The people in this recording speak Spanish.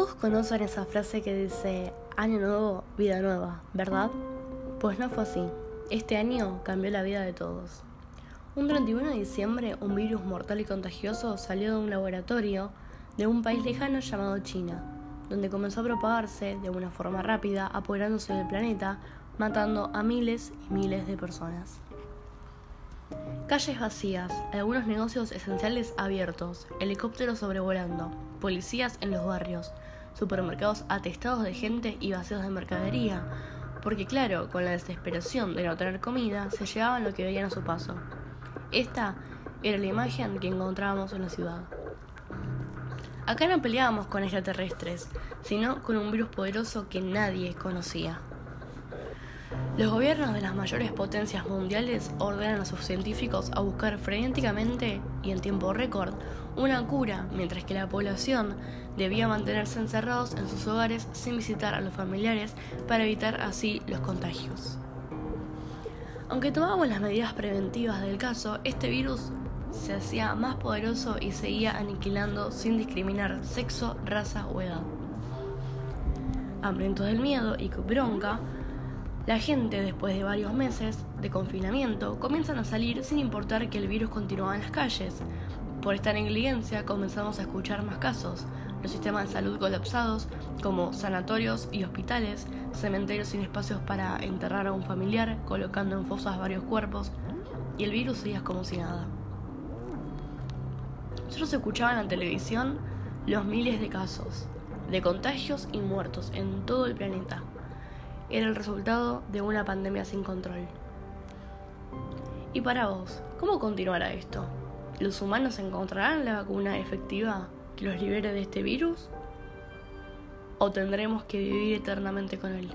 conocen esa frase que dice, año nuevo, vida nueva, ¿verdad? Pues no fue así. Este año cambió la vida de todos. Un 31 de diciembre, un virus mortal y contagioso salió de un laboratorio de un país lejano llamado China, donde comenzó a propagarse de una forma rápida, apoderándose del planeta, matando a miles y miles de personas. Calles vacías, algunos negocios esenciales abiertos, helicópteros sobrevolando, policías en los barrios, supermercados atestados de gente y vacíos de mercadería, porque claro, con la desesperación de no tener comida, se llevaban lo que veían a su paso. Esta era la imagen que encontrábamos en la ciudad. Acá no peleábamos con extraterrestres, sino con un virus poderoso que nadie conocía. Los gobiernos de las mayores potencias mundiales ordenan a sus científicos a buscar frenéticamente y en tiempo récord una cura, mientras que la población debía mantenerse encerrados en sus hogares sin visitar a los familiares para evitar así los contagios. Aunque tomábamos las medidas preventivas del caso, este virus se hacía más poderoso y seguía aniquilando sin discriminar sexo, raza o edad. Hambrientos del miedo y bronca, la gente, después de varios meses de confinamiento, comienzan a salir sin importar que el virus continuaba en las calles. Por esta negligencia comenzamos a escuchar más casos, los sistemas de salud colapsados, como sanatorios y hospitales, cementerios sin espacios para enterrar a un familiar, colocando en fosas varios cuerpos, y el virus seguía como si nada. Solo se escuchaban en la televisión los miles de casos, de contagios y muertos en todo el planeta era el resultado de una pandemia sin control. Y para vos, ¿cómo continuará esto? ¿Los humanos encontrarán la vacuna efectiva que los libere de este virus? ¿O tendremos que vivir eternamente con él?